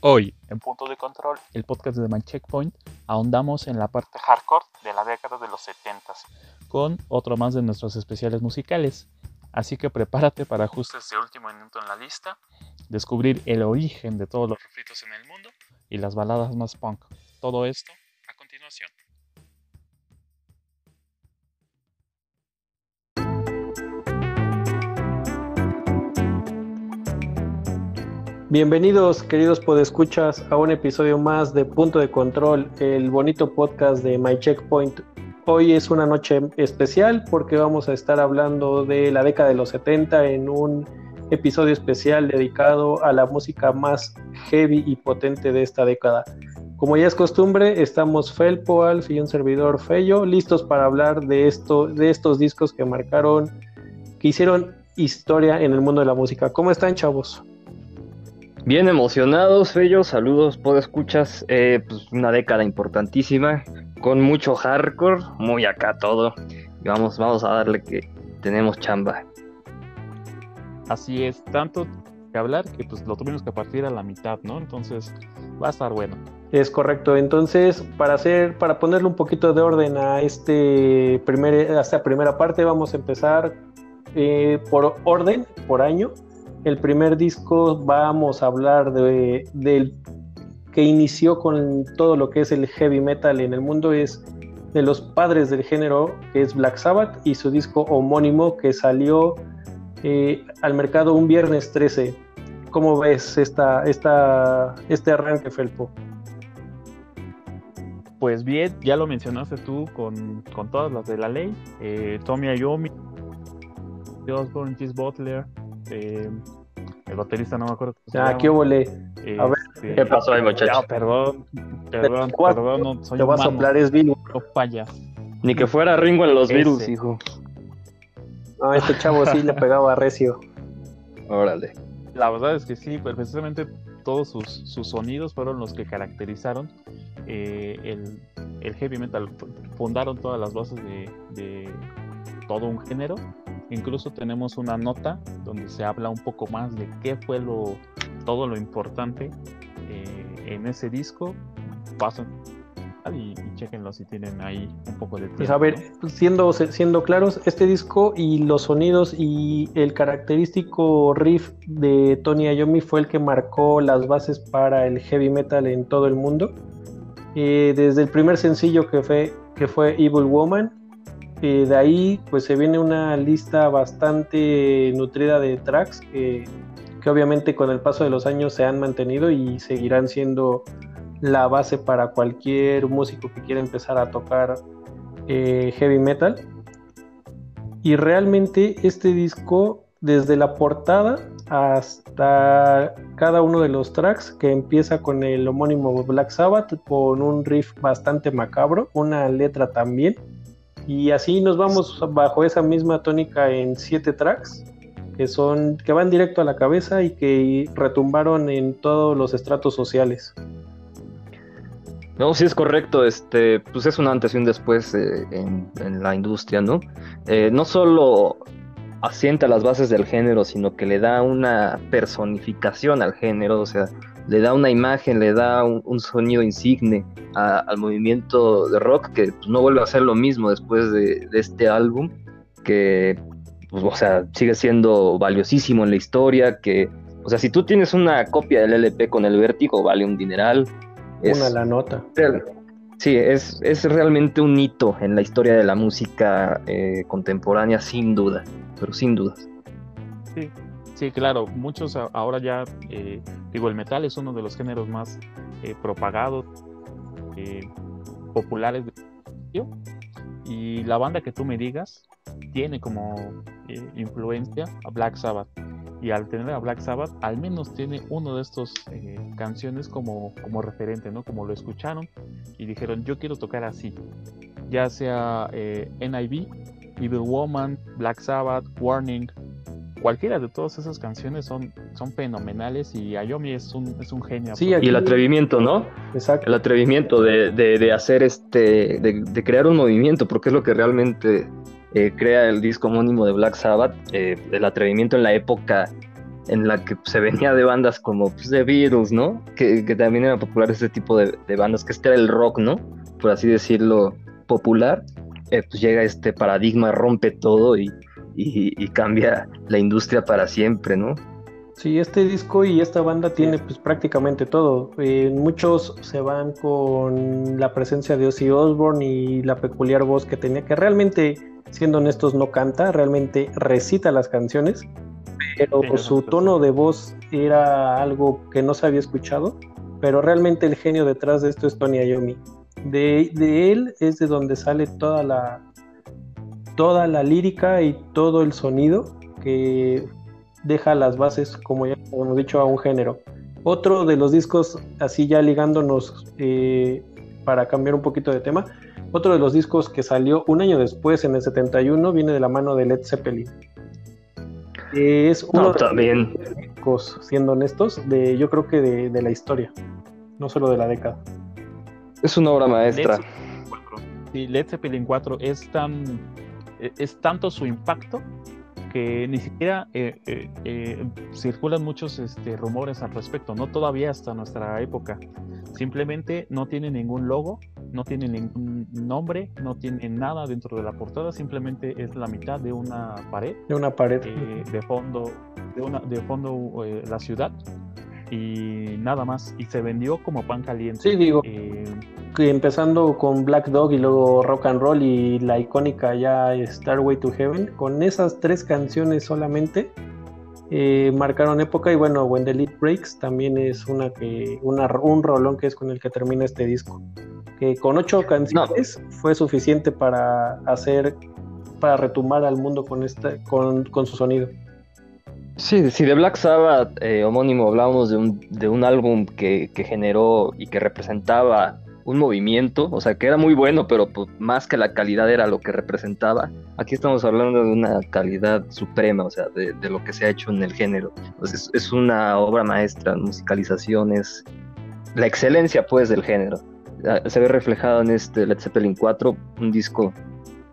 Hoy, en Punto de Control, el podcast de My Checkpoint, ahondamos en la parte hardcore de la década de los 70 con otro más de nuestros especiales musicales. Así que prepárate para ajustes de último minuto en la lista, descubrir el origen de todos los refritos en el mundo y las baladas más punk. Todo esto a continuación. Bienvenidos, queridos podescuchas, a un episodio más de Punto de Control, el bonito podcast de My Checkpoint. Hoy es una noche especial porque vamos a estar hablando de la década de los 70 en un episodio especial dedicado a la música más heavy y potente de esta década. Como ya es costumbre, estamos Felpo, Alf y un servidor Fello, listos para hablar de, esto, de estos discos que marcaron, que hicieron historia en el mundo de la música. ¿Cómo están, chavos? Bien emocionados, Fellos, saludos, podescuchas, eh, pues una década importantísima, con mucho hardcore, muy acá todo. Y vamos, vamos a darle que tenemos chamba. Así es, tanto que hablar que pues lo tuvimos que partir a la mitad, ¿no? Entonces va a estar bueno. Es correcto. Entonces, para hacer, para ponerle un poquito de orden a este primer, a esta primera parte, vamos a empezar eh, por orden, por año. El primer disco vamos a hablar de, del que inició con todo lo que es el heavy metal en el mundo es de los padres del género que es Black Sabbath y su disco homónimo que salió eh, al mercado un viernes 13. ¿Cómo ves esta, esta, este arranque, Felpo? Pues bien, ya lo mencionaste tú con, con todas las de la ley. Eh, Tommy Iommi, Osborne, Butler, eh, el baterista no me acuerdo. Ah, qué volé. Este, a ver, ¿qué pasó ahí, muchachos? perdón, perdón, perdón, no soy Te voy a soplar, es virus. No falla. Ni que fuera Ringo en los virus, hijo. No, este chavo sí le pegaba a recio. Órale. La verdad es que sí, pues, precisamente todos sus, sus sonidos fueron los que caracterizaron eh, el, el, heavy metal. Fundaron todas las bases de, de todo un género Incluso tenemos una nota donde se habla un poco más de qué fue lo, todo lo importante eh, en ese disco. Pasen y, y chequenlo si tienen ahí un poco de tiempo. A ver, siendo, siendo claros, este disco y los sonidos y el característico riff de Tony Iommi fue el que marcó las bases para el heavy metal en todo el mundo. Eh, desde el primer sencillo que fue, que fue Evil Woman, de ahí pues se viene una lista bastante nutrida de tracks que, que, obviamente con el paso de los años se han mantenido y seguirán siendo la base para cualquier músico que quiera empezar a tocar eh, heavy metal. Y realmente este disco, desde la portada hasta cada uno de los tracks, que empieza con el homónimo Black Sabbath, con un riff bastante macabro, una letra también y así nos vamos bajo esa misma tónica en siete tracks que son que van directo a la cabeza y que retumbaron en todos los estratos sociales. No, sí es correcto, este, pues es un antes y un después eh, en, en, la industria, ¿no? Eh, no solo asienta las bases del género, sino que le da una personificación al género, o sea, le da una imagen, le da un, sonido insigne al movimiento de rock que pues, no vuelve a ser lo mismo después de, este álbum, que, pues, o sea, sigue siendo valiosísimo en la historia, que, o sea, si tú tienes una copia del LP con el vértigo, vale un dineral. una la nota. Sí, es, es realmente un hito en la historia de la música eh, contemporánea, sin duda, pero sin dudas. Sí, Sí, claro, muchos ahora ya, eh, digo, el metal es uno de los géneros más eh, propagados, eh, populares de y la banda que tú me digas tiene como eh, influencia a Black Sabbath y al tener a Black Sabbath al menos tiene uno de estos canciones como, como referente, ¿no? Como lo escucharon y dijeron yo quiero tocar así, ya sea NIV, Evil Woman, Black Sabbath, Warning, cualquiera de todas esas canciones son, son fenomenales y Ayomi es un, es un genio. Sí, y el atrevimiento, ¿no? Exacto. El atrevimiento de, de, hacer este, de, crear un movimiento, porque es lo que realmente eh, crea el disco homónimo de Black Sabbath, eh, el atrevimiento en la época en la que se venía de bandas como pues, The Beatles, ¿no? Que, también era popular ese tipo de, bandas, que este era el rock, ¿no? Por así decirlo, popular. Eh, pues llega este paradigma, rompe todo y, y, cambia la industria para siempre, ¿no? Sí, este disco y esta banda tiene pues prácticamente todo. Eh, muchos se van con la presencia de Ozzy Osbourne y la peculiar voz que tenía, que realmente, siendo honestos, no canta, realmente recita las canciones, pero su tono de voz era algo que no se había escuchado, pero realmente el genio detrás de esto es Tony Iommi. De, de él es de donde sale toda la, toda la lírica y todo el sonido que deja las bases, como ya hemos dicho, a un género. Otro de los discos, así ya ligándonos eh, para cambiar un poquito de tema, otro de los discos que salió un año después, en el 71, viene de la mano de Led Zeppelin. Es uno de los discos, siendo honestos, de, yo creo que de, la historia, no solo de la década. Es una obra maestra. Led Zeppelin 4 es tan es tanto su impacto que ni siquiera eh, eh, eh, circulan muchos este, rumores al respecto, no todavía hasta nuestra época. Simplemente no tiene ningún logo, no tiene ningún nombre, no tiene nada dentro de la portada, simplemente es la mitad de una pared. De una pared. de fondo, de, una, de fondo la ciudad y nada más. Y se vendió como pan caliente. Sí, digo. Empezando con Black Dog y luego Rock and Roll y la icónica ya Starway to Heaven, con esas tres canciones solamente eh, marcaron época. Y bueno, When the Lead Breaks también es una que, una, un rolón que es con el que termina este disco. Que con ocho canciones fue suficiente para hacer, para retumbar al mundo con, esta, con, con su sonido. Sí, si de Black Sabbath, eh, homónimo, hablábamos de un, de un álbum que, generó y que representaba un movimiento, o sea, que era muy bueno, pero pues, más que la calidad era lo que representaba. Aquí estamos hablando de una calidad suprema, o sea, de, lo que se ha hecho en el género. Pues, es, una obra maestra, musicalización, es la excelencia, pues, del género. Ah, se ve reflejado en este Led Zeppelin 4, un disco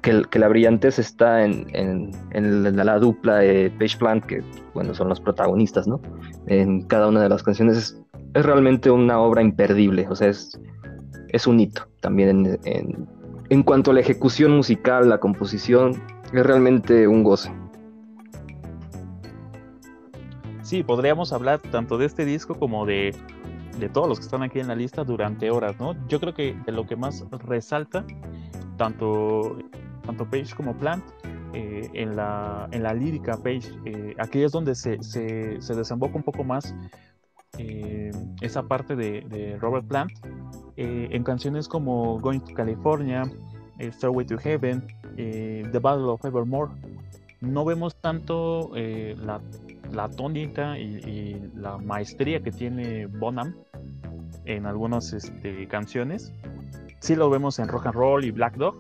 que, la brillantez está en, la, dupla de Page Plant, que bueno, son los protagonistas, ¿no? En cada una de las canciones es, realmente una obra imperdible, o sea, es, es un hito también en, en, cuanto a la ejecución musical, la composición, es realmente un goce. Sí, podríamos hablar tanto de este disco como de, de todos los que están aquí en la lista durante horas, ¿no? Yo creo que de lo que más resalta, tanto tanto Page como Plant, eh, en, la, en la lírica Page, eh, aquí es donde se, se, se, desemboca un poco más eh, esa parte de Robert Plant, en canciones como Going to California, Stairway to Heaven, The Battle of Evermore. No vemos tanto la, la, tónica y, la maestría que tiene Bonham en algunas este, canciones. Sí lo vemos en Rock and Roll y Black Dog,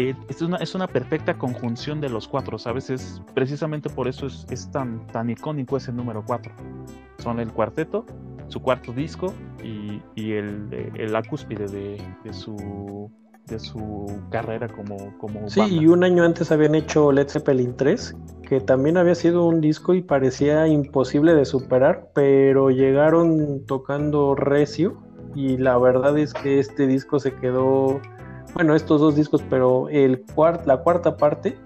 eh, es, una, es una perfecta conjunción de los cuatro, ¿sabes? Es, precisamente por eso es, es tan, tan icónico ese número cuatro. Son el cuarteto, su cuarto disco y, y el, el, la cúspide de, de, su, de su carrera como, como Sí, y un año antes habían hecho Led Zeppelin 3, que también había sido un disco y parecía imposible de superar, pero llegaron tocando recio y la verdad es que este disco se quedó bueno, estos dos discos, pero el la cuarta parte,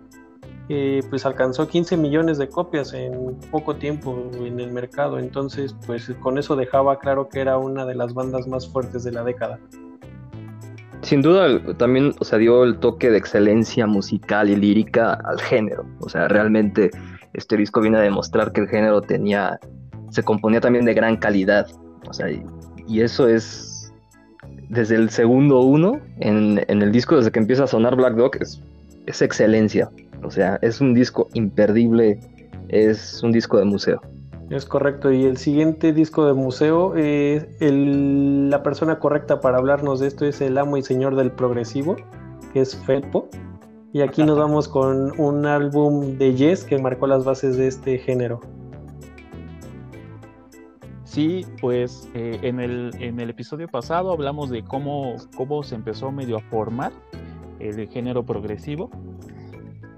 eh, pues alcanzó 15 millones de copias en poco tiempo en el mercado, entonces pues con eso dejaba claro que era una de las bandas más fuertes de la década. Sin duda también, o sea, dio el toque de excelencia musical y lírica al género, o sea, realmente este disco viene a demostrar que el género tenía, se componía también de gran calidad, o sea, y eso es desde el segundo uno, en, el disco, desde que empieza a sonar Black Dog, es, excelencia. O sea, es un disco imperdible, es un disco de museo. Es correcto, y el siguiente disco de museo, eh, la persona correcta para hablarnos de esto es el amo y señor del progresivo, que es Felpo. Y aquí nos vamos con un álbum de Yes que marcó las bases de este género. Sí, pues eh, en, el, en el episodio pasado hablamos de cómo, cómo se empezó medio a formar el género progresivo,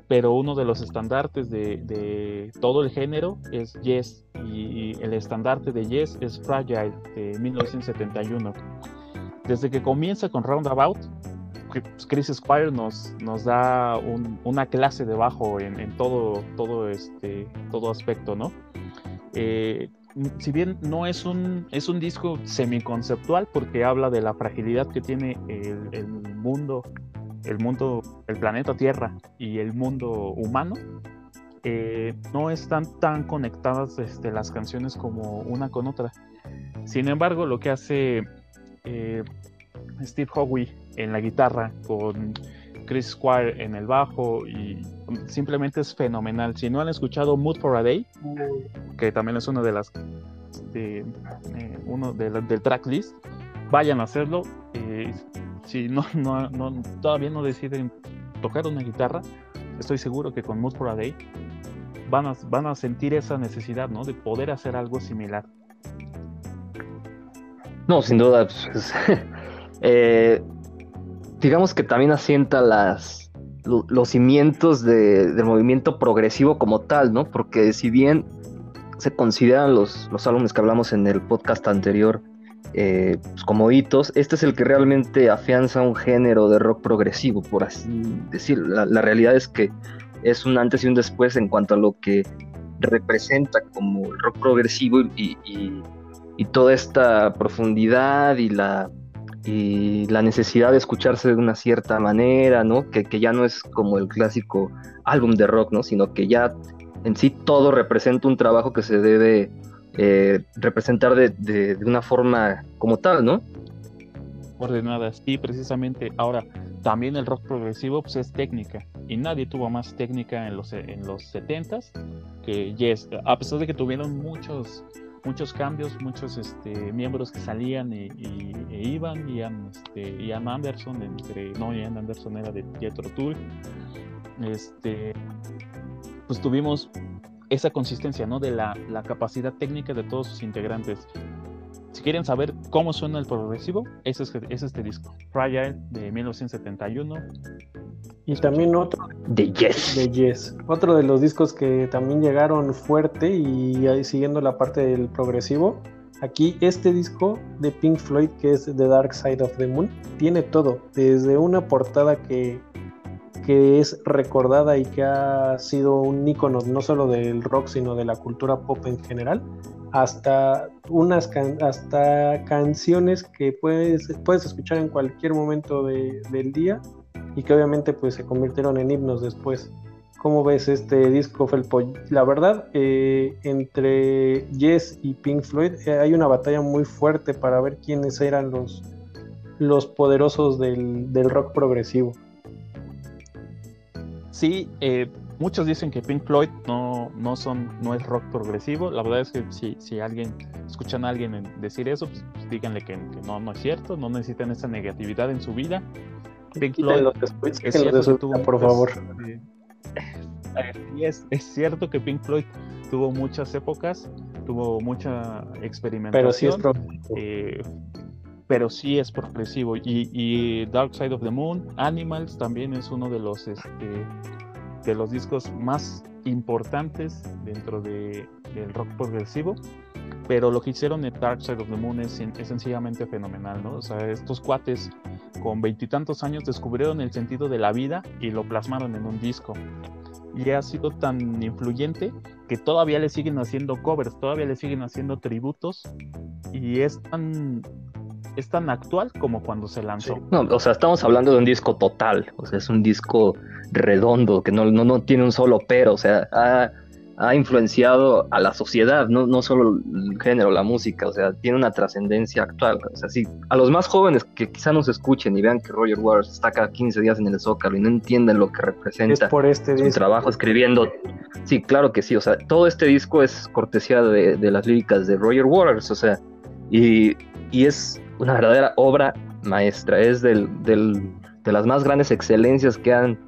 pero uno de los estandartes de, todo el género es Yes, y el estandarte de Yes es Fragile de 1971. Desde que comienza con Roundabout, pues, Chris Squire nos, nos da una clase de bajo en, todo, todo, este, aspecto, ¿no? Eh, si bien no es un, es un disco semiconceptual porque habla de la fragilidad que tiene el, mundo, el mundo, el planeta Tierra y el mundo humano, eh, no están tan conectadas este, las canciones como una con otra. Sin embargo, lo que hace eh, Steve Howe en la guitarra con Chris Squire en el bajo y simplemente es fenomenal. Si no han escuchado Mood for a Day, que también es una de las de, eh, uno del tracklist, vayan a hacerlo. Eh, si no, no, todavía no deciden tocar una guitarra, estoy seguro que con Mood for a Day van a, van a sentir esa necesidad ¿no? de poder hacer algo similar. No, sin duda. Pues, eh, digamos que también asienta las, los cimientos del movimiento progresivo como tal, ¿no? Porque si bien se consideran los, los álbumes que hablamos en el podcast anterior eh, pues como hitos, este es el que realmente afianza un género de rock progresivo, por así decirlo. La, realidad es que es un antes y un después en cuanto a lo que representa como el rock progresivo y, y toda esta profundidad y la y la necesidad de escucharse de una cierta manera, ¿no? Que, ya no es como el clásico álbum de rock, ¿no? Sino que ya en sí todo representa un trabajo que se debe eh, representar de, una forma como tal, ¿no? Ordenada, sí, precisamente. Ahora, también el rock progresivo pues, es técnica y nadie tuvo más técnica en los, en los 70s que Yes, a pesar de que tuvieron muchos muchos cambios, muchos este, miembros que salían y, e iban, Ian, este, Ian Anderson, entre, no, Ian Anderson era de Pietro Tull, este, pues tuvimos esa consistencia, ¿no? De la, la, capacidad técnica de todos sus integrantes. Si quieren saber cómo suena el progresivo, ese es, es este disco, Fragile de 1971. Y también otro de Yes. De Yes. Otro de los discos que también llegaron fuerte y ahí siguiendo la parte del progresivo. Aquí este disco de Pink Floyd, que es The Dark Side of the Moon, tiene todo. Desde una portada que, que es recordada y que ha sido un icono no solo del rock, sino de la cultura pop en general, hasta unas hasta canciones que puedes, puedes escuchar en cualquier momento del día y que obviamente pues se convirtieron en himnos después. ¿Cómo ves este disco, Felpo? La verdad, eh, entre Yes y Pink Floyd eh, hay una batalla muy fuerte para ver quiénes eran los, los poderosos del, rock progresivo. Sí, eh, muchos dicen que Pink Floyd no, no, son, no es rock progresivo. La verdad es que si, si alguien, escuchan a alguien decir eso, pues, pues díganle que, que, no, no es cierto, no necesitan esa negatividad en su vida. Pink Floyd. es cierto por favor. es, es cierto que Pink Floyd tuvo muchas épocas, tuvo mucha experimentación. Pero sí es. Eh, pero sí es progresivo. Y, Dark Side of the Moon, Animals también es uno de los este, de los discos más importantes dentro de, del rock progresivo. Pero lo que hicieron en Dark Side of the Moon es, es sencillamente fenomenal, ¿no? O sea, estos cuates con veintitantos años descubrieron el sentido de la vida y lo plasmaron en un disco. Y ha sido tan influyente que todavía le siguen haciendo covers, todavía le siguen haciendo tributos y es tan es tan actual como cuando se lanzó. No, o sea, estamos hablando de un disco total, o sea, es un disco redondo que no, no, no tiene un solo pero, o sea, ha, ha influenciado a la sociedad, no, no solo el género, la música, o sea, tiene una trascendencia actual. O sea, sí, a los más jóvenes que quizá nos escuchen y vean que Roger Waters está cada 15 días en el Zócalo y no entienden lo que representa por este su trabajo escribiendo. Sí, claro que sí, o sea, todo este disco es cortesía de, las líricas de Roger Waters, o sea, y, y es una verdadera obra maestra, es del, del, de las más grandes excelencias que han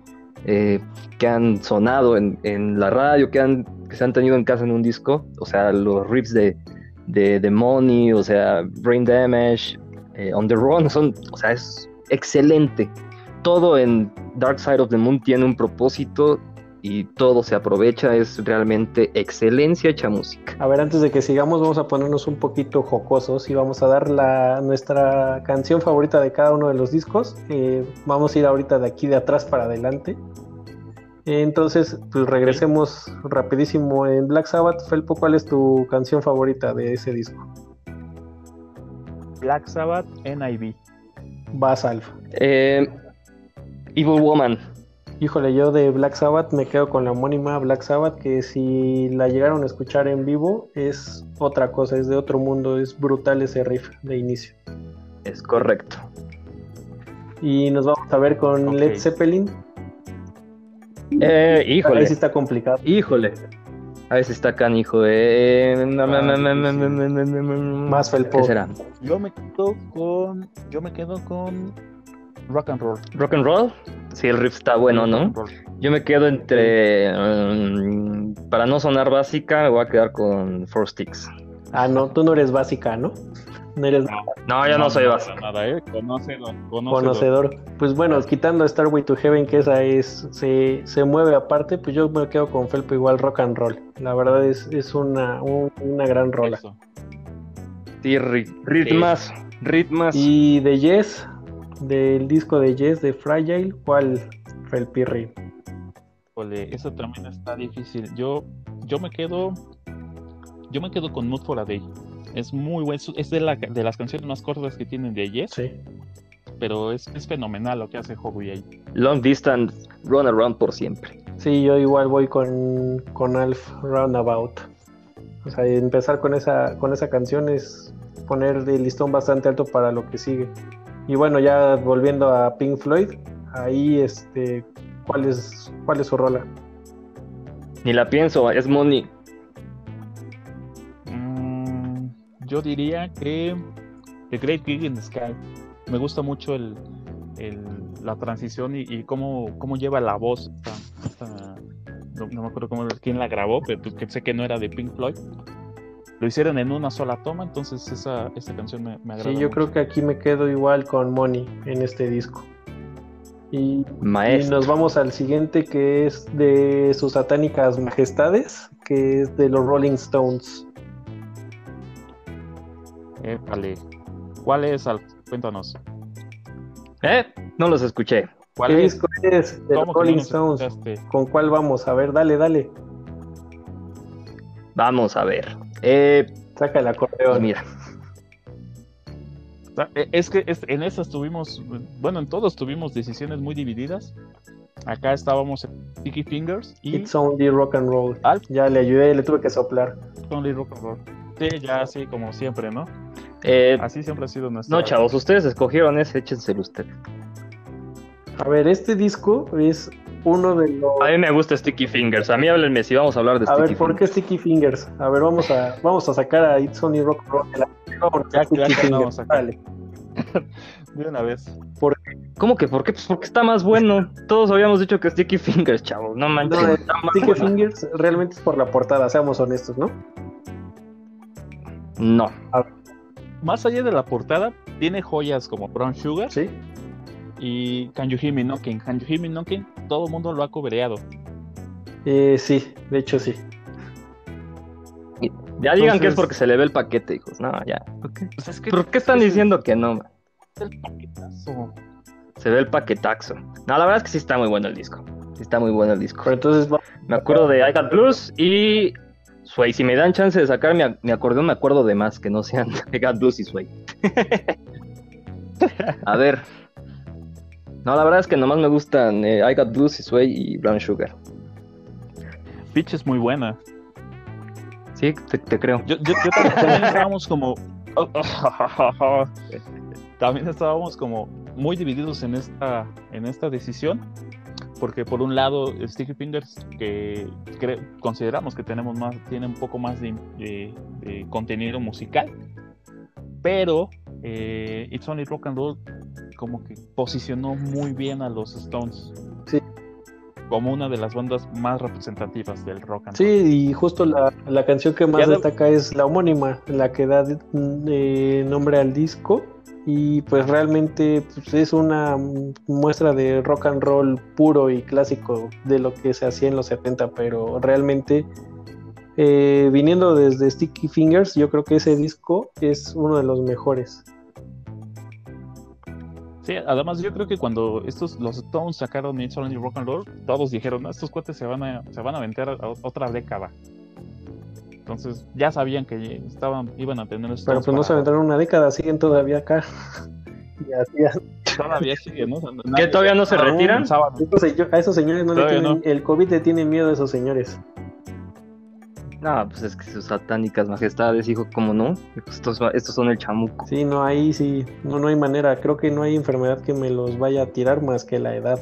eh, que han sonado en, en, la radio, que, han, que se han tenido en casa en un disco, o sea, los riffs de, de, de Money, o sea, Brain Damage, eh, On the Run, son, o sea, es excelente. Todo en Dark Side of the Moon tiene un propósito y todo se aprovecha, es realmente excelencia hecha música. A ver, antes de que sigamos, vamos a ponernos un poquito jocosos y vamos a dar la, nuestra canción favorita de cada uno de los discos. Eh, vamos a ir ahorita de aquí de atrás para adelante. Entonces, pues regresemos rapidísimo en Black Sabbath. Felpo, ¿cuál es tu canción favorita de ese disco? Black Sabbath NIV. Vas, Alfa. Eh, Evil Woman. Híjole, yo de Black Sabbath me quedo con la homónima Black Sabbath, que si la llegaron a escuchar en vivo es otra cosa, es de otro mundo, es brutal ese riff de inicio. Es correcto. Y nos vamos a ver con. Led Zeppelin. Eh, híjole. Ahí sí está complicado. Híjole. A ver si está canijo. Eh, Más Felpo. ¿Qué será? Yo me quedo con. Yo me quedo con rock and roll. ¿Rock and roll? Sí, el riff está bueno, Rock ¿no? Yo me quedo entre. mm, para no sonar básica, me voy a quedar con Four Sticks. Ah, no, tú no eres básica, ¿no? No eres No, yo no, soy básica. Nada, ¿eh? Conócelo. conocedor. Pues bueno, quitando Starway to Heaven, que esa es, se, se mueve aparte, pues yo me quedo con Felpo igual rock and roll. La verdad es, es una, un- una gran rola. Eso. Sí, ri- ritmas. Ritmas. Y de Yes, del disco de Yes de Fragile, ¿cuál Felpirri? Híjole, eso también está difícil. Yo, yo me quedo, yo me quedo con Mood for a Day. Es muy bueno, es de, la, de las canciones más cortas que tienen de Yes, Sí. pero es, es fenomenal lo que hace Howie ahí. Long distance, run around por siempre. Sí, yo igual voy con, con Alf Roundabout. O sea, empezar con esa, con esa canción es poner el listón bastante alto para lo que sigue. Y bueno, ya volviendo a Pink Floyd, ahí este, ¿cuál es, cuál es su rola? Ni la pienso, es Money. Mm, yo diría que The Great Gig in the Sky. Me gusta mucho el, el- la transición y, y cómo, cómo lleva la voz. esta- esta- no, no me acuerdo cómo, quién la grabó, pero que sé que no era de Pink Floyd. Lo hicieron en una sola toma, entonces esa, esa canción me, me agrada. Sí, yo mucho. creo que aquí me quedo igual con Money en este disco. Y, y nos vamos al siguiente que es de sus satánicas majestades, que es de los Rolling Stones. Épale. ¿Cuál es? Cuéntanos. ¿Eh? No los escuché. ¿Cuál ¿Qué es? disco es de los ¿Cómo que no Rolling Stones? escuchaste? ¿Con cuál vamos? A ver, dale, dale. Vamos a ver. Eh, Saca el acordeón. mira. Ah, eh, Es que en esas tuvimos, bueno, en todos tuvimos decisiones muy divididas. Acá estábamos en Sticky Fingers y It's only rock and roll. Alf. Ya le ayudé, le tuve que soplar. Only Rock and Roll. Sí, ya así como siempre, ¿no? Eh, Así siempre ha sido nuestra. no, chavos, ustedes escogieron ese, échenselo ustedes. A ver, este disco es uno de los. A mí me gusta Sticky Fingers. A mí háblenme si vamos a hablar de A Sticky ver, ¿por qué Fingers. Sticky Fingers? A ver, vamos a, vamos a sacar a It's Only Rock Roll. de la- Ya, Sticky ya Fingers, dale. De una vez. ¿Cómo que por qué? Pues porque está más bueno. Todos habíamos dicho que Sticky Fingers, chavos. No manches. No, eh, está más Sticky. Fingers realmente es por la portada, seamos honestos, ¿no? No. Más allá de la portada, tiene joyas como Brown Sugar Sí. Y Can You Hear Me Knocking. Can You Hear Me Knocking, todo el mundo lo ha cobereado. Eh, sí, de hecho sí. Ya digan que es porque se le ve el paquete, hijos. No, ya. ¿Por qué, Pues es que ¿Por qué están es el- diciendo que no? es el paquetazo. Se ve el paquetaxo. No, la verdad es que sí está muy bueno el disco. Sí está muy bueno el disco. Pero entonces va- Me acuerdo de I Got Blues y Sway. Si me dan chance de sacar mi, mi acordeón, me acuerdo de más que no sean I Got Blues y Sway. A ver. No, la verdad es que nomás me gustan eh, I Got Blues y Sway y Brown Sugar. Pitch es muy buena. Sí, te, te creo. Yo, yo, yo también, también estábamos como. también estábamos como muy divididos en esta, en esta decisión. Porque por un lado, Sticky Fingers, que consideramos que tenemos más, tiene un poco más de, de- de contenido musical. Pero eh, It's Only Rock and Roll como que posicionó muy bien a los Stones. Sí. Como una de las bandas más representativas del rock and Sí, roll. y justo la, la canción que más de- destaca es la homónima, la que da eh, nombre al disco y pues realmente pues, es una muestra de rock and roll puro y clásico de lo que se hacía en los 70, pero realmente eh, viniendo desde Sticky Fingers, yo creo que ese disco es uno de los mejores. Sí, además yo creo que cuando estos los Stones sacaron It's Only Rock and Roll, todos dijeron, no, estos cuates se van a, se van a aventar a otra década. Entonces ya sabían que estaban, iban a tener Pero pues no se aventaron una década, siguen todavía acá. y así Todavía siguen, ¿no? ¿Que todavía no se retiran? A esos señores no le tienen, el COVID le tiene miedo a esos señores. No, pues es que sus satánicas majestades, hijo, ¿cómo no? Estos, estos son el chamuco. Sí, no, ahí sí, no, no hay manera. Creo que no hay enfermedad que me los vaya a tirar más que la edad.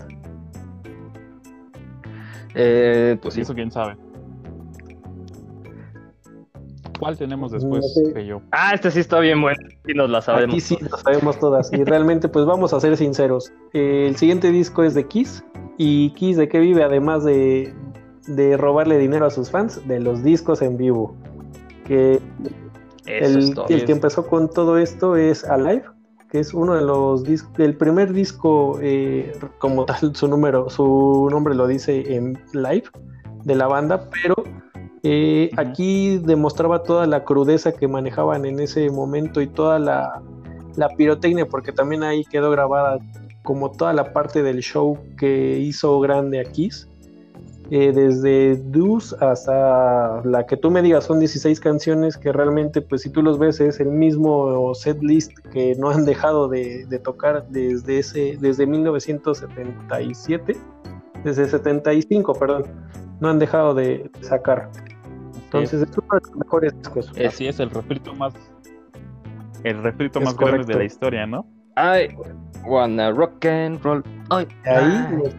Eh, pues sí. Eso quién sabe. ¿Cuál tenemos después que yo? Ah, este sí está bien bueno. Y nos la sabemos. Aquí sí lo sabemos todas. Y realmente, pues vamos a ser sinceros. el siguiente disco es de Kiss. ¿Y Kiss de qué vive? Además de, de robarle dinero a sus fans, de los discos en vivo. Que el, el, que empezó con todo esto es Alive, que es uno de los discos, el primer disco, eh, como tal, su número, su nombre lo dice en live de la banda, pero eh, aquí demostraba toda la crudeza que manejaban en ese momento y toda la, pirotecnia, porque también ahí quedó grabada como toda la parte del show que hizo grande a Kiss. Eh, desde Deuce hasta la que tú me digas son 16 canciones que realmente pues si tú los ves es el mismo set list que no han dejado de, tocar desde ese desde 1977 desde 75 perdón no han dejado de sacar entonces es uno de los mejores discos. Así es, el refrito más el refrito más grande de la historia, ¿no? I wanna rock and roll. Ay, Ahí.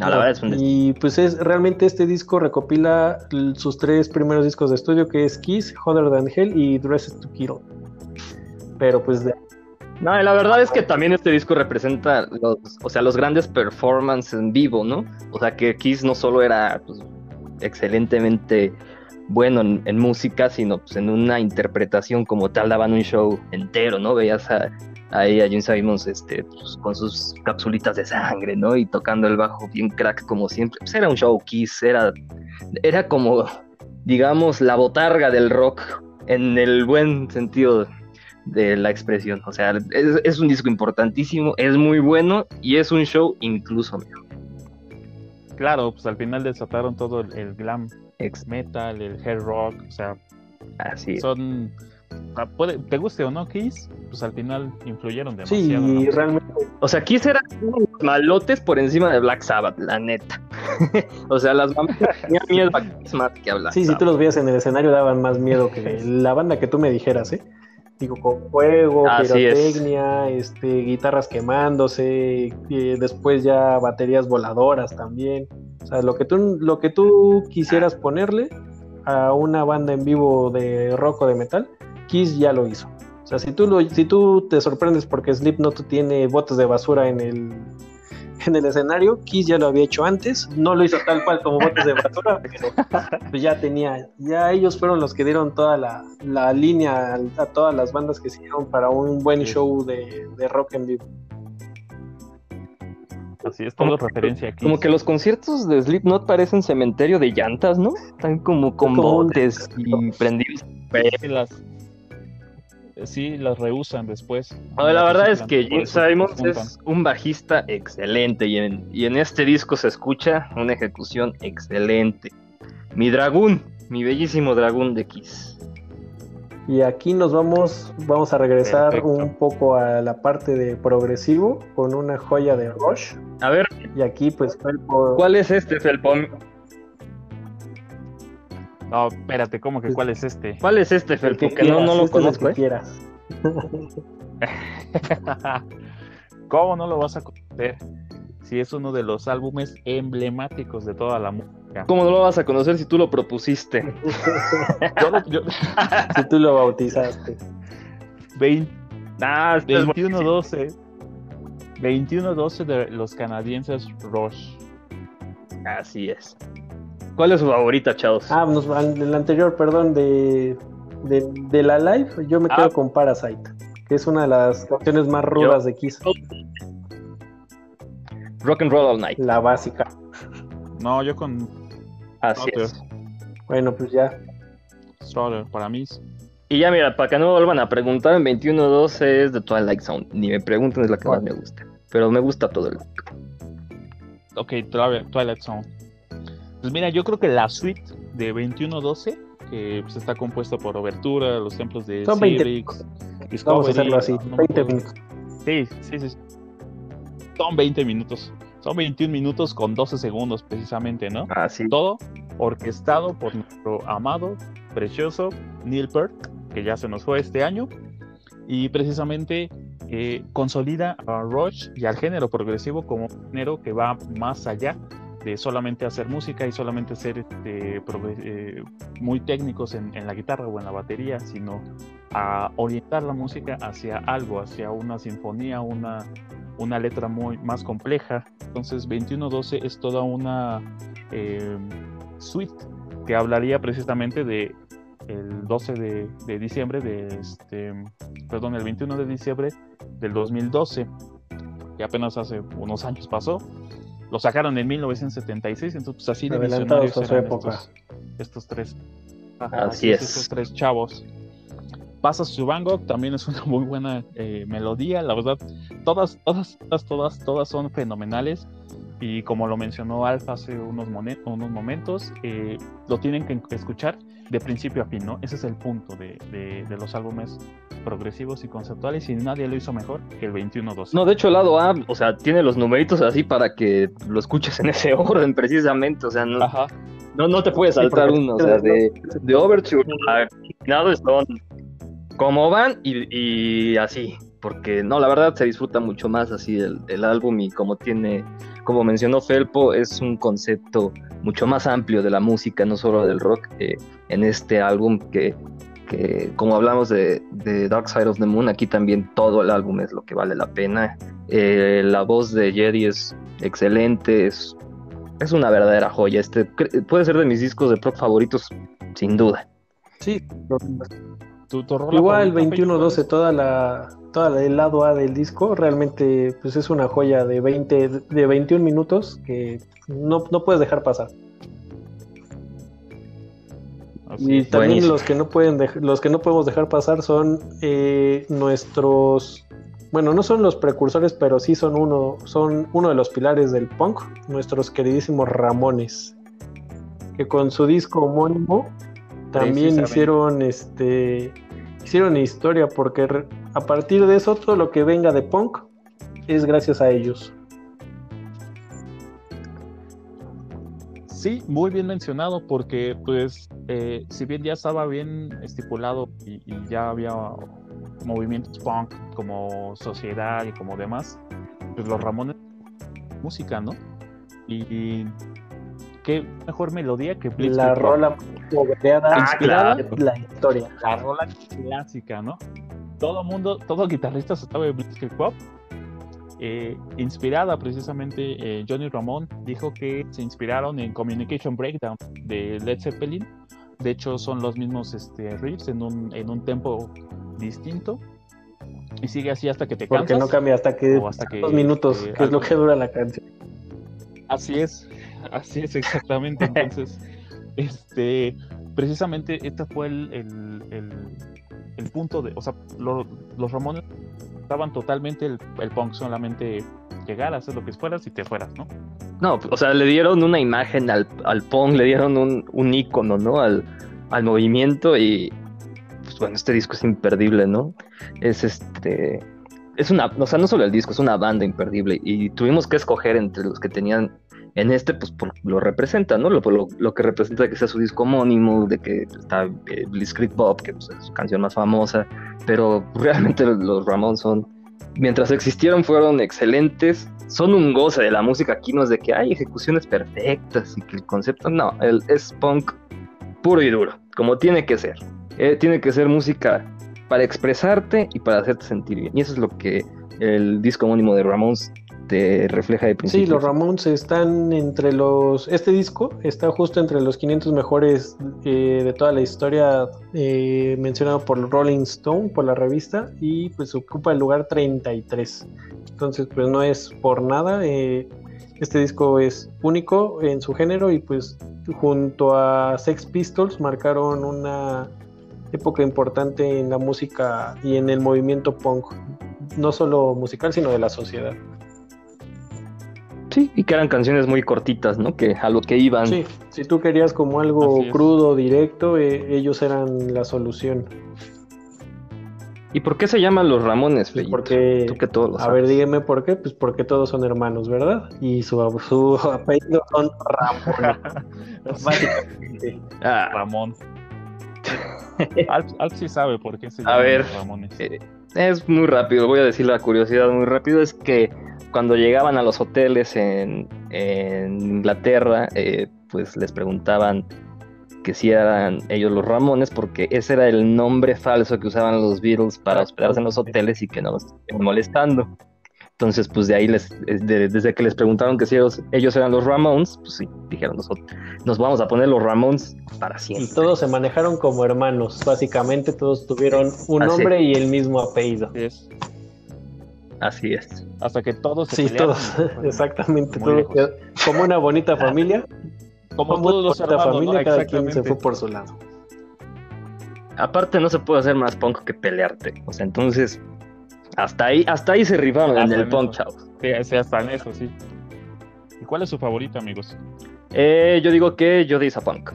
No, la verdad es un y pues es realmente este disco recopila sus tres primeros discos de estudio que es Kiss, Hotter Than Hell y Dresses to Kill. Pero pues de... No, la verdad es que también este disco representa los, o sea, los grandes performances en vivo, ¿no? O sea, que Kiss no solo era pues, excelentemente bueno en, música, sino pues en una interpretación como tal, daban un show entero, ¿no? Veías a, ahí a Jim Simons este, pues, con sus capsulitas de sangre, ¿no? Y tocando el bajo bien crack como siempre. Pues era un show kiss, era, era como, digamos, la botarga del rock en el buen sentido de la expresión. O sea, es, un disco importantísimo, es muy bueno y es un show incluso mejor. Claro, pues al final desataron todo el glam ex metal, el hair rock, o sea, así son puede, te guste o no Kiss, pues al final influyeron demasiado. Sí, realmente. O sea, Kiss era unos malotes por encima de Black Sabbath, la neta. o sea, las bandas tenían miedo a Kiss más que hablar. Sí, si tú los veías en el escenario daban más miedo que la banda que tú me dijeras, ¿eh? Digo, con fuego, pirotecnia, este, guitarras quemándose, y después ya baterías voladoras también. O sea, lo que tú, lo que tú quisieras ponerle a una banda en vivo de rock o de metal, Kiss ya lo hizo. O sea, si tú, lo, si tú te sorprendes porque Slipknot tiene botes de basura en el, en el escenario, Kiss ya lo había hecho antes, no lo hizo tal cual como botes de basura, pero pues ya tenía, ya ellos fueron los que dieron toda la, la línea a, todas las bandas que hicieron para un buen show de, de rock en vivo. Así es, todo referencia aquí. Como que los conciertos de Slipknot parecen cementerio de llantas, ¿no? Están como con botes y prendidos. Las, sí, las rehusan después. la verdad es que Jim Simons es un bajista excelente y en, y en este disco se escucha una ejecución excelente. Mi dragón, mi bellísimo dragón de Kiss. Y aquí nos vamos, vamos a regresar un poco a la parte de progresivo con una joya de Rush. A ver. Y aquí pues ¿Cuál es este, Felpo? No, espérate, ¿cómo que cuál es este? ¿Cuál es este, Felpo? Que, no, no lo este conozco, ¿eh? quieras. ¿Cómo no lo vas a conocer? Si es uno de los álbumes emblemáticos de toda la música ¿Cómo no lo vas a conocer si tú lo propusiste? si tú lo bautizaste. 21-12. 21-12 de los canadienses Rush. Así es. ¿Cuál es su favorita, chavos? Ah, el anterior, perdón, de, de, la live, yo me quedo ah. con Parasite. que es una de las canciones más rudas de Kiss. Rock and Roll All Night. La básica. No, yo con Así es. Bueno, pues ya. Strutter, para mí. Y ya mira, para que no me vuelvan a preguntar, en 21.12 es de Twilight Zone. Ni me pregunten, es la que más me gusta. Pero me gusta todo el Ok, Twilight Twilight Zone. Pues mira, yo creo que la suite de 2112, que pues, está compuesta por Obertura, los templos de Son 20 Cyrix, Vamos Discovery, a hacerlo así. no me 20 acuerdo. minutos. Sí, sí, sí. Son 20 minutos. Son 21 minutos con 12 segundos precisamente, ¿no? Así. Todo orquestado por nuestro amado, precioso Neil Peart, que ya se nos fue este año. Y precisamente eh, consolida a Rush y al género progresivo como un género que va más allá de solamente hacer música y solamente ser este, eh, muy técnicos en, en la guitarra o en la batería, sino a orientar la música hacia algo, hacia una sinfonía, una, una letra muy más compleja. Entonces 2112 es toda una eh, suite que hablaría precisamente de el 12 de, de diciembre de este, perdón, el 21 de diciembre del 2012, que apenas hace unos años pasó. Lo sacaron en 1976, entonces pues, así de visionarios a su eran época. estos, estos tres. Así es. Estos tres chavos. Pasa su Bangkok, también es una muy buena eh, melodía, la verdad, todas, todas, todas, todas, todas son fenomenales y como lo mencionó Alfa hace unos, unos momentos, eh, lo tienen que escuchar de principio a fin, ¿no? Ese es el punto de, de- de los álbumes progresivos y conceptuales y nadie lo hizo mejor que el 21-2. No, de hecho, el lado A, o sea, tiene los numeritos así para que lo escuches en ese orden, precisamente. O sea, no, Ajá, no, no te puedes saltar uno. O sea, de, de Overture a Nado son como van y, y así. Porque no, la verdad se disfruta mucho más así el, álbum y como tiene, como mencionó Felpo, es un concepto mucho más amplio de la música, no solo del rock, en este álbum que, que como hablamos de, Dark Side of the Moon, aquí también todo el álbum es lo que vale la pena. Eh, la voz de Jedi es excelente, es, es una verdadera joya. Este puede ser de mis discos de rock favoritos, sin duda. Sí, tu, tu rola igual favorita, Pecho, 21-12, toda la, toda la- el lado A del disco, realmente pues es una joya de 20, de 21 minutos que no, no puedes dejar pasar. Así Y también Buenísimo. los que no pueden los que no podemos dejar pasar son eh, nuestros bueno, no son los precursores, pero sí son uno, son uno de los pilares del punk, nuestros queridísimos Ramones, que con su disco homónimo también hicieron este hicieron historia porque re- a partir de eso todo lo que venga de punk es gracias a ellos. Sí, muy bien mencionado porque pues eh, si bien ya estaba bien estipulado y, y ya había movimientos punk como sociedad y como demás, pues los Ramones música, ¿no? Y, y qué mejor melodía que Blitzkrieg La rola Inspirada. la historia. la rola clásica, ¿no? Todo mundo, todo guitarrista se sabe de Blitzkrieg Pop. Eh, inspirada precisamente, eh, Johnny Ramón dijo que se inspiraron en Communication Breakdown de Led Zeppelin. De hecho, son los mismos este, riffs en un, en un tempo distinto. Y sigue así hasta que te Porque cansas. no cambia hasta que o hasta que, dos minutos, que es lo que dura la canción. Así es, así es exactamente. Entonces, este, precisamente este fue el, el, el- punto de, o sea, lo- los Ramones estaban totalmente el, el punk, solamente llegar hacer lo que fueras y te fueras, ¿no? No, o sea, le dieron una imagen al, al punk, le dieron un, un ícono, ¿no? Al, al movimiento y, pues bueno, este disco es imperdible, ¿no? Es este, es una, o sea, no solo el disco, es una banda imperdible y tuvimos que escoger entre los que tenían en este, pues lo representa, ¿no? Lo que representa que sea su disco homónimo, de que está eh, Blitzkrieg Bob, que pues, es su canción más famosa, pero realmente los Ramones son mientras existieron fueron excelentes. Son un goce de la música aquí, no es de que hay ejecuciones perfectas y que el concepto, no, el, es punk puro y duro, como tiene que ser. Eh, tiene que ser música para expresarte y para hacerte sentir bien. Y eso es lo que el disco homónimo de Ramones te refleja de principio. Sí, los Ramones están entre los. Este disco está justo entre los 500 mejores eh, de toda la historia, eh, mencionado por Rolling Stone, por la revista, y pues ocupa el lugar 33. Entonces, pues no es por nada. Eh, este disco es único en su género y pues junto a Sex Pistols marcaron una época importante en la música y en el movimiento punk, no solo musical, sino de la sociedad. Sí, y que eran canciones muy cortitas, ¿no? Que a lo que iban. Sí, si tú querías como algo crudo, directo, eh, ellos eran la solución. ¿Y por qué se llaman los Ramones, pues Porque, que todos a ver, dígame por qué. Pues porque todos son hermanos, ¿verdad? Y su, su apellido son Ramón. Básicamente. Ah. Ramón. Alp, sí sabe por qué se llaman a ver, Ramones. Eh, es muy rápido, voy a decir la curiosidad muy rápido. Es que cuando llegaban a los hoteles en, Inglaterra, eh, pues les preguntaban que si eran ellos los Ramones, porque ese era el nombre falso que usaban los Beatles para hospedarse en los hoteles y que no los estén molestando. Entonces, pues de ahí, les, desde que les preguntaron que si ellos, eran los Ramones, pues sí, dijeron, nosotros nos vamos a poner los Ramones para siempre. Y todos se manejaron como hermanos, básicamente todos tuvieron un nombre y el mismo apellido. Así es. Hasta que todos se Sí, todos, exactamente, todos, como una bonita familia. Como, todos los hermanos, familia, cada quien se fue por su lado. Aparte no se puede hacer más punk que pelearte. O sea, entonces hasta ahí, hasta ahí se rifaron en el punk, chavos. Sí, hasta en eso, sí. ¿Y cuál es su favorito, amigos? Eh, yo digo que yo a Punk.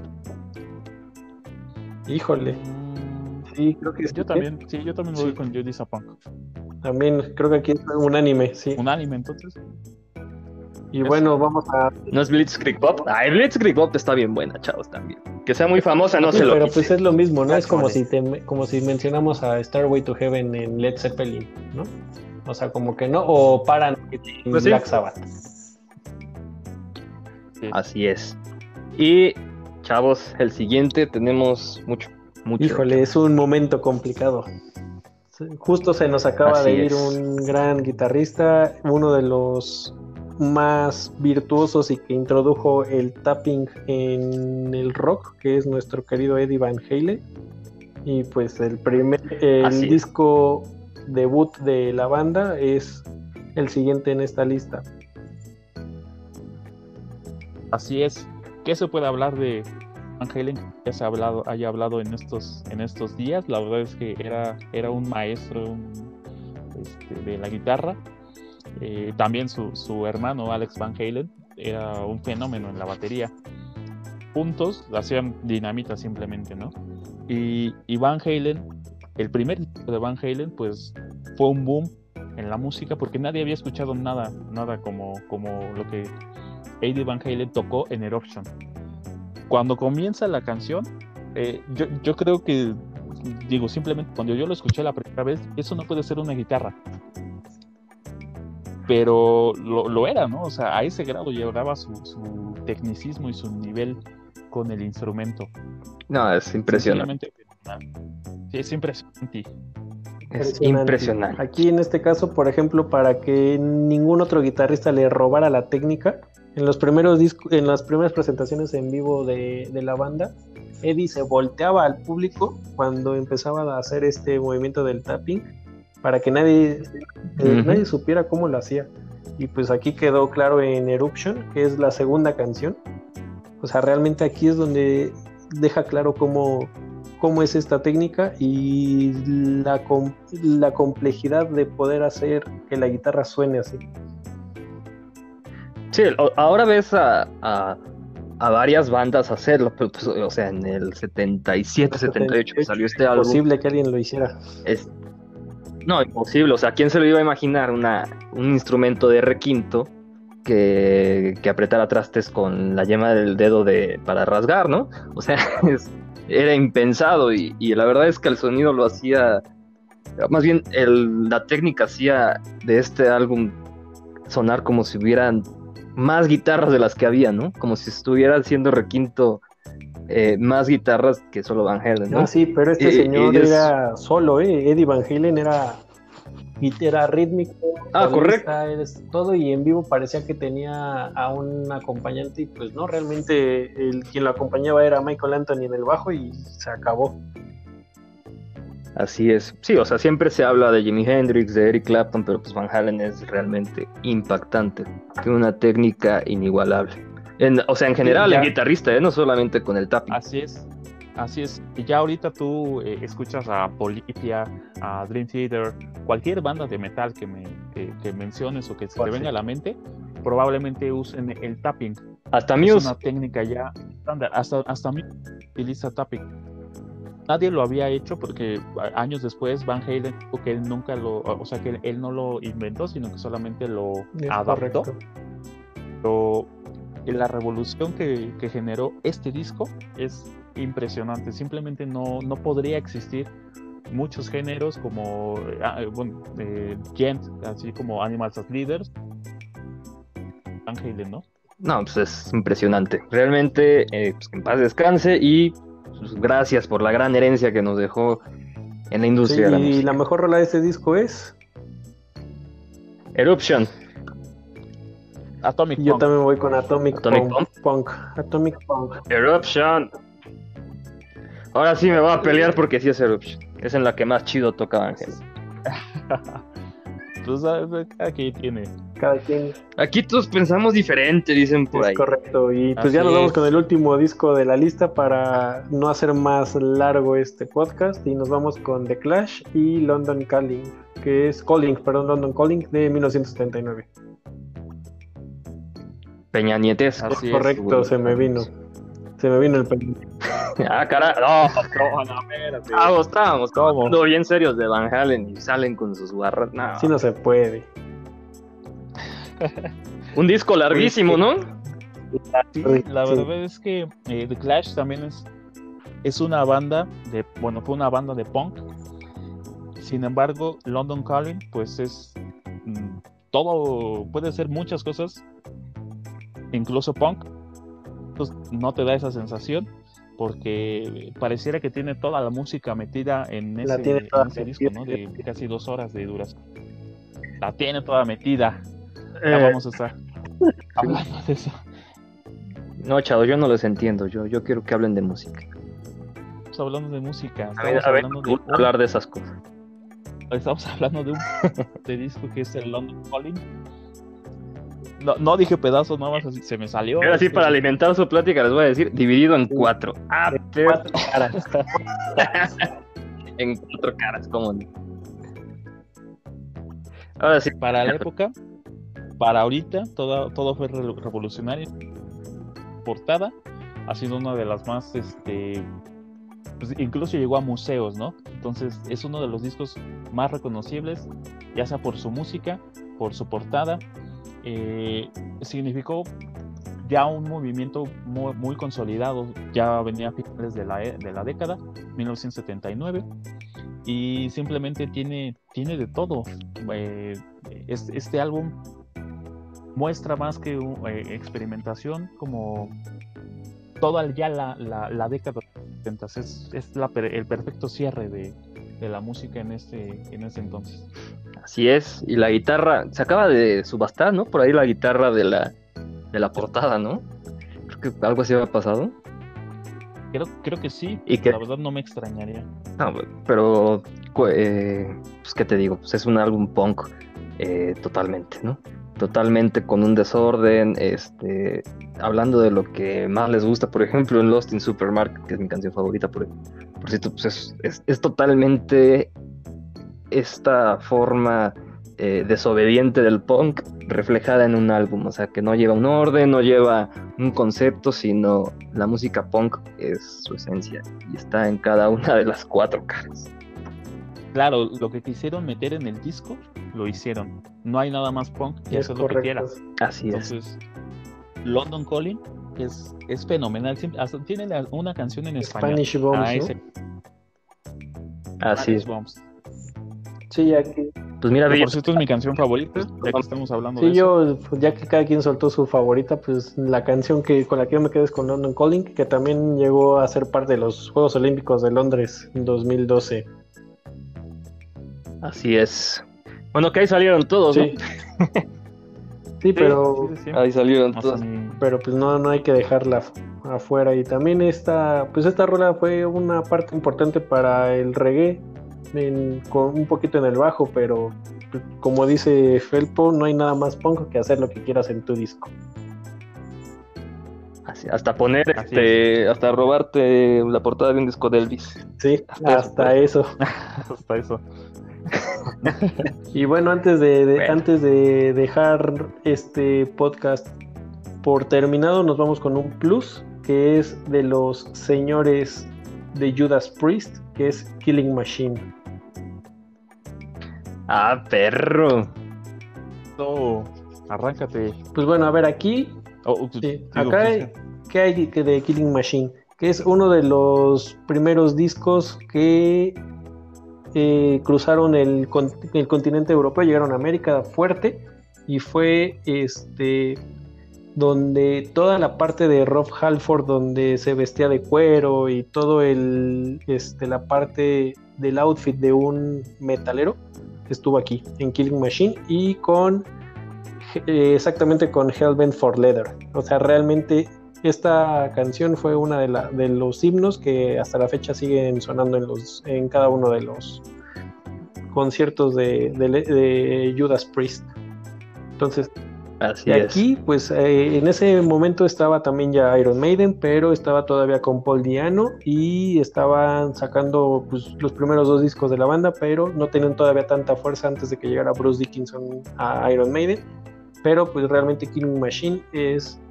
Híjole. Mm, sí, creo que Yo ¿eh? también, sí, yo también voy con Jody Punk. También creo que aquí es un anime, sí. Un anime, entonces. Y bueno, vamos a. ¿No es Blitzkrieg Pop? Ay, Blitzkrieg Pop está bien buena, chavos, también. Que sea muy famosa, no sé lo Pero pues es lo mismo, ¿no? Es como si, como si mencionamos a Starway to Heaven en Led Zeppelin, ¿no? O sea, como que no, o paran en pues Black Sabbath. Así es. Y, chavos, el siguiente tenemos mucho, mucho. Híjole, es un momento complicado. Justo se nos acaba de ir un gran guitarrista, uno de los más virtuosos y que introdujo el tapping en el rock, que es nuestro querido Eddie Van Halen. Y pues el primer el disco debut de la banda es el siguiente en esta lista. Así es. ¿Qué se puede hablar de Van Halen? Que se ha hablado, haya hablado en estos, en estos días. La verdad es que era, era un maestro este, de la guitarra eh, también su, hermano Alex Van Halen era un fenómeno en la batería. Juntos hacían dinamita simplemente, ¿no? Y, Van Halen, el primer disco de Van Halen, pues fue un boom en la música porque nadie había escuchado nada, nada como, como lo que Eddie Van Halen tocó en Eruption. Cuando comienza la canción, eh, yo, yo creo que, digo, simplemente cuando yo lo escuché la primera vez, eso no puede ser una guitarra pero lo, era, ¿no? O sea, a ese grado llevaba su, tecnicismo y su nivel con el instrumento. No, es impresionante. Sí, es impresionante. Es impresionante. Aquí en este caso, por ejemplo, para que ningún otro guitarrista le robara la técnica, en los primeros en las primeras presentaciones en vivo de, de la banda, Eddie se volteaba al público cuando empezaba a hacer este movimiento del tapping para que nadie, eh, nadie supiera cómo lo hacía. Y pues aquí quedó claro en Eruption, que es la segunda canción. O sea, realmente aquí es donde deja claro cómo, cómo es esta técnica y la, la complejidad de poder hacer que la guitarra suene así. Sí, ahora ves a, a, varias bandas hacerlo, pero pues, o sea, en el 77, 78 que salió este álbum. Es posible que alguien lo hiciera. Es, no, imposible. O sea, ¿quién se lo iba a imaginar una, un instrumento de requinto que, que apretara trastes con la yema del dedo de, para rasgar, ¿no? O sea, era impensado y, la verdad es que el sonido lo hacía, más bien la técnica hacía de este álbum sonar como si hubieran más guitarras de las que había, ¿no? Como si estuviera haciendo requinto eh, más guitarras que solo Van Halen, ¿no? Ah, sí, pero este señor era solo, ¿eh? Eddie Van Halen era era rítmico, Ah, correcto. todo y en vivo parecía que tenía a un acompañante y pues no, realmente el quien lo acompañaba era Michael Anthony en el bajo y se acabó. Así es. Sí, o sea, siempre se habla de Jimi Hendrix, de Eric Clapton, pero pues Van Halen es realmente impactante. Tiene una técnica inigualable. En- o sea, en general, ya. el guitarrista, ¿eh? no solamente con el tapping. Así es, así es. Y ya ahorita tú eh, escuchas a Politia, a Dream Theater, cualquier banda de metal que, me, que, que menciones o que se Pues te sí. venga a la mente, probablemente usen el tapping. Hasta Es Muse. una técnica ya estándar. Hasta, hasta Muse utiliza tapping. Nadie lo había hecho porque a- años después Van Halen dijo que él nunca lo, o sea, que él no lo inventó, sino que solamente lo Es adaptó. correcto. pero la revolución que, que generó este disco es impresionante. Simplemente no, no podría existir muchos géneros como ah, bueno, eh, Gent, así como Animals as Leaders, Van Halen, ¿no? No, pues es impresionante. Realmente, eh, pues, que en paz descanse y pues, gracias por la gran herencia que nos dejó en la Sí, industria de la y música. la mejor rola de este disco es. Eruption. Atomic Yo Punk. también voy con Atomic, Atomic Punk, Punk. Atomic Punk. Eruption. Ahora sí me voy a pelear porque sí es Eruption. Es en la que más chido toca Ángel. Pues, ah, cada quien tiene. Cada quien Aquí todos pensamos diferente, dicen por es ahí. correcto. Y pues Así ya nos vamos es. con el último disco de la lista para no hacer más largo este podcast. Y nos vamos con The Clash y London Calling, que es Calling, perdón, London Calling de 1979. Peña Nietesco. Así es, correcto, se me vino. Se me vino el pelo. Ah, caray. No, No, no, espérate. estábamos, estábamos ¿Cómo? hablando bien serios de Van Halen y salen con sus barras. No. Así no se puede. Un disco larguísimo, ¿no? Sí, Sí, la sí. verdad es que eh, The Clash también es, es una banda de, bueno, fue una banda de punk. Sin embargo, London Calling, pues es mm, todo, puede ser muchas cosas, incluso punk. Pues no te da esa sensación porque pareciera que tiene toda la música metida en La ese, en disco, ¿no? De casi dos horas de duración. La tiene toda metida. Ya Eh, vamos a estar hablando de eso. no, chavo, yo no los entiendo. Yo, yo quiero que hablen de música. Estamos hablando de música. A ver, a ver, hablando de hablar de esas cosas. estamos hablando de un de disco que es el London Calling. No, no dije pedazos, nada más así, se me salió. Ahora sí, este, para alimentar su plática, les voy a decir dividido en cuatro. Ah, pero- Cuatro caras. en cuatro caras, ¿cómo no? Ahora sí, Para la época, para ahorita, todo, todo fue re- revolucionario. Portada ha sido una de las más, este, pues, incluso llegó a museos, ¿no? Entonces es uno de los discos más reconocibles, ya sea por su música, por su portada. Eh, significó ya un movimiento muy, consolidado, ya venía a finales de la, e- de la década, 1979, y simplemente tiene, tiene de todo. Eh, es- este álbum muestra más que eh, experimentación, como toda ya la, la, década de los 70 es, el perfecto cierre de, de la música en este, en ese entonces. así es. Y la guitarra, se acaba de subastar, ¿no? Por ahí la guitarra de la, de la portada, ¿no? Creo que algo así había pasado. Creo, creo que sí, ¿Y qué? la verdad no me extrañaría. No, pero, eh, pues, ¿qué te digo? Pues es un álbum punk eh, totalmente, ¿no? Totalmente con un desorden, este, hablando de lo que más les gusta, por ejemplo, en Lost in Supermarket, que es mi canción favorita, por, por cierto, pues es, es- es totalmente esta forma eh, desobediente del punk reflejada en un álbum, o sea, que no lleva un orden, no lleva un concepto, sino la música punk es su esencia y está en cada una de las cuatro caras. Claro, lo que quisieron meter en el disco, lo hicieron. No hay nada más punk que Es hacer lo que quieras. Así es. Entonces, London Calling es, es fenomenal. Hasta tiene la- una canción en español. Spanish Bombs, Ah, Así es. Bombs. Sí, ya que, Pues mira, Que, por cierto, es mi canción favorita, ya que estamos hablando sí, de eso. yo, pues, ya que cada quien soltó su favorita, pues la canción que con la que yo me quedé es con London Calling, que también llegó a ser parte de los Juegos Olímpicos de Londres en 2012. así es. Bueno, que ahí salieron todos, Sí. ¿no? Sí, pero, Sí, sí, sí. Ahí salieron O sea, todos. ni- pero pues no, no hay que dejarla af- afuera. Y también esta, pues esta rola fue una parte importante para el reggae, en- con un poquito en el bajo, pero pues, como dice Felpo, no hay nada más punk que hacer lo que quieras en tu disco. Así, hasta poner, Así este, hasta robarte la portada de un disco de Elvis. Sí, Hasta hasta eso. hasta eso. Y bueno, antes de, de- Bueno. antes de dejar este podcast por terminado, nos vamos con un plus que es de los señores de Judas Priest, que es Killing Machine. Ah, perro. No, arráncate. Pues bueno, a ver, aquí, Oh, sí, digo, acá pues, hay, ¿qué hay que de Killing Machine? Que es uno de los primeros discos que eh, cruzaron el, el continente europeo, llegaron a América fuerte y fue este donde toda la parte de Rob Halford donde se vestía de cuero y todo el este la parte del outfit de un metalero estuvo aquí en Killing Machine y con eh, exactamente con Hellbent for Leather. O sea, realmente esta canción fue una de, la- de los himnos que hasta la fecha siguen sonando en, los, en cada uno de los conciertos de, de- de Judas Priest. Entonces, Así y es. aquí, pues eh, en ese momento estaba también ya Iron Maiden, pero estaba todavía con Paul Diano y estaban sacando pues, los primeros dos discos de la banda, pero no tenían todavía tanta fuerza antes de que llegara Bruce Dickinson a Iron Maiden. Pero pues realmente Killing Machine es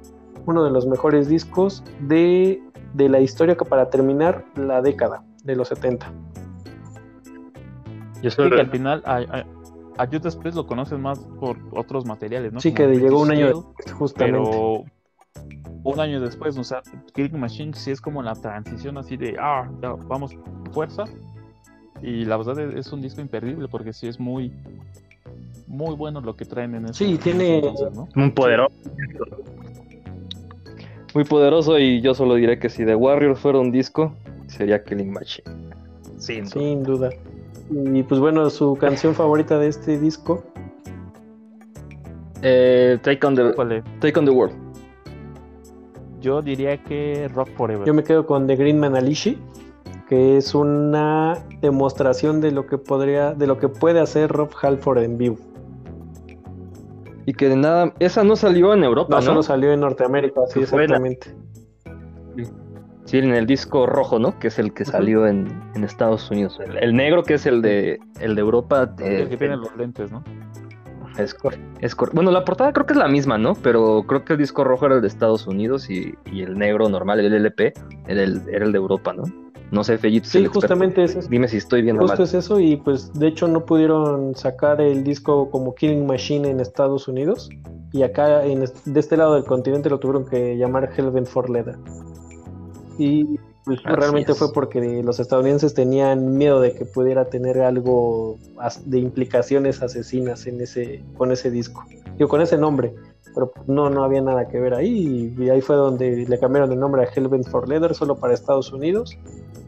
uno de los mejores discos de, de la historia que para terminar la década de los 70. Yo Sí, soy que al final a, a, a Judas Priest lo conocen más por otros materiales, ¿no? Sí, Como que llegó un año después, justamente. pero un año después, o sea, Killing Machine sí es como la transición así de, ah, ya, vamos, fuerza. Y la verdad es, es un disco imperdible porque sí es muy, muy bueno lo que traen en ese Sí, tiene- entonces, ¿no? muy poderoso. Muy poderoso y yo solo diré que si The Warriors fuera un disco, sería Killing Machine. Sin duda. Sin duda. Y pues bueno, su canción favorita de este disco, Eh, take, on the, ¿Cuál es? take on the World. Yo diría que Rock Forever. yo me quedo con The Green Man Alishi, que es una demostración de lo que podría, de lo que puede hacer Rob Halford en vivo. Y que de nada, esa no salió en Europa, No, ¿no? solo salió en Norteamérica, sí, fue la- exactamente. Sí, en el disco rojo, ¿no? Que es el que salió en, en Estados Unidos. El, el negro, que es el de el de Europa, eh, el que tiene los lentes, ¿no? es, cor- es cor- Bueno, la portada creo que es la misma, ¿no? Pero creo que el disco rojo era el de Estados Unidos y, y el negro normal, el LP, era el, era el de Europa, ¿no? No sé, Fellito. Sí, justamente es eso. Dime si estoy viendo Justo mal. es eso y pues de hecho no pudieron sacar el disco como Killing Machine en Estados Unidos y acá en, de este lado del continente lo tuvieron que llamar Hellbent for Leather. Y pues Así realmente es. fue porque los estadounidenses tenían miedo de que pudiera tener algo de implicaciones asesinas en ese con ese disco. Digo, con ese nombre, pero no no había nada que ver ahí y ahí fue donde le cambiaron el nombre a Hellbent for Leather solo para Estados Unidos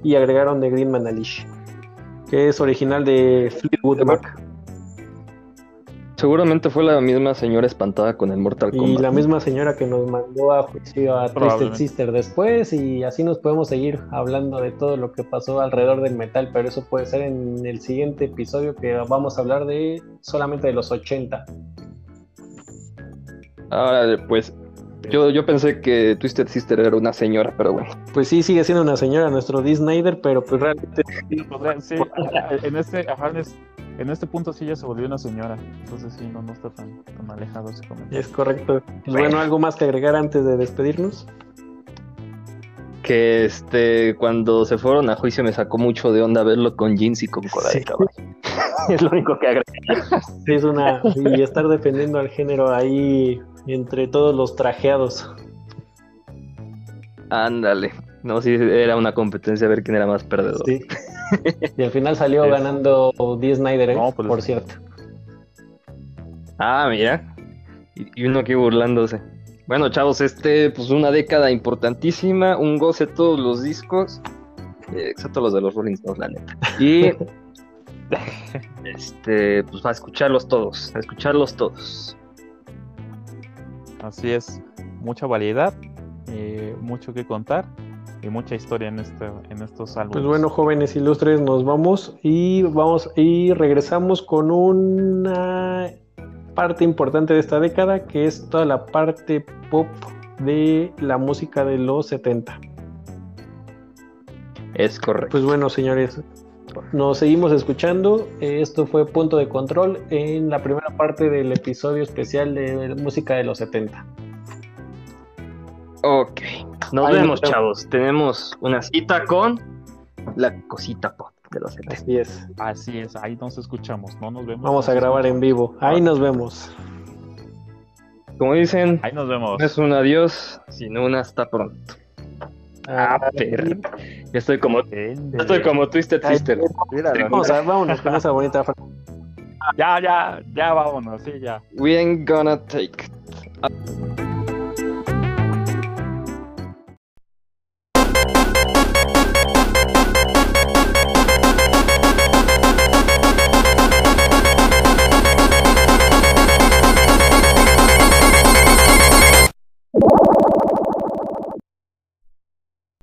y agregaron The Green Man Alish, que es original de Fleetwood Mac. Seguramente fue la misma señora espantada con el Mortal Y Kombat. la misma señora que nos mandó a juicio a Twisted. Sister después, y así nos podemos seguir hablando de todo lo que pasó alrededor del metal, pero eso puede ser en el siguiente episodio que vamos a hablar de solamente de los 80. Ahora, pues, yo, yo pensé que Twisted Sister era una señora, pero bueno. Pues sí, sigue siendo una señora nuestro Dee Snyder, pero pues realmente sí, en este, ajá, en es- en este punto sí ya se volvió una señora. Entonces sí, no, no está tan, tan alejado ese comentario. es correcto. Pues bueno, ¿algo más que agregar antes de despedirnos? Que este, cuando se fueron a juicio me sacó mucho de onda verlo con jeans y con cola de Sí. caballo. es lo único que agregué. Sí, es una. Y estar defendiendo al género ahí entre todos los trajeados. Ándale. No, sí, era una competencia a ver quién era más perdedor. Sí. Y al final salió Es- ganando Dee Snyder, ¿eh? No, pues- por cierto. Ah, mira. Y, y uno aquí burlándose. Bueno, chavos, este, pues una década importantísima, un goce todos los discos, eh, excepto los de los Rolling Stones, la neta. Y este, pues a escucharlos todos, a escucharlos todos. Así es, mucha variedad, eh, mucho que contar y mucha historia en, este, en estos álbumes. Pues bueno, jóvenes ilustres, nos vamos y vamos y regresamos con una parte importante de esta década que es toda la parte pop de la música de los 70. Es correcto. Pues bueno, señores, nos seguimos escuchando. Esto fue Punto de Control en la primera parte del episodio especial de música de los 70. Ok, nos Ahí vemos, chavos. Tenemos una cita con la cosita pop de los 70. Así es. Así es, ahí nos escuchamos, no nos vemos. Vamos a grabar en vivo. Ahí nos vemos. Como dicen, Ahí nos vemos. no es un adiós, sino un hasta pronto. Ah, perro. Ya estoy como, ya estoy como Twisted Ay, Sister. Vamos a, vámonos con esa bonita frase. Ya, ya, ya vámonos, sí, ya. We ain't gonna take it.